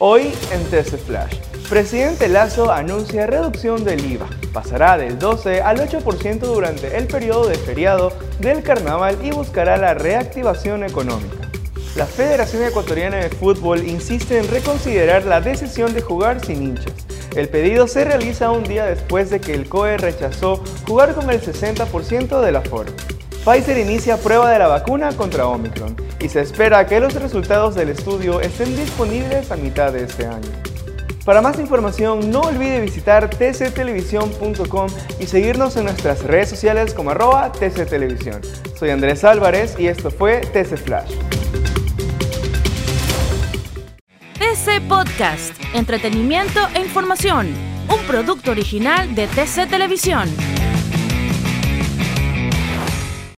Hoy en TC Flash, presidente Lazo anuncia reducción del IVA. Pasará del 12 al 8% durante el periodo de feriado del carnaval y buscará la reactivación económica. La Federación Ecuatoriana de Fútbol insiste en reconsiderar la decisión de jugar sin hinchas. El pedido se realiza un día después de que el COE rechazó jugar con el 60% del aforo. Pfizer inicia prueba de la vacuna contra Omicron y se espera que los resultados del estudio estén disponibles a mitad de este año. Para más información no olvide visitar tctelevisión.com y seguirnos en nuestras redes sociales como arroba tctelevisión. Soy Andrés Álvarez y esto fue TC Flash. TC Podcast, entretenimiento e información, un producto original de TC Televisión.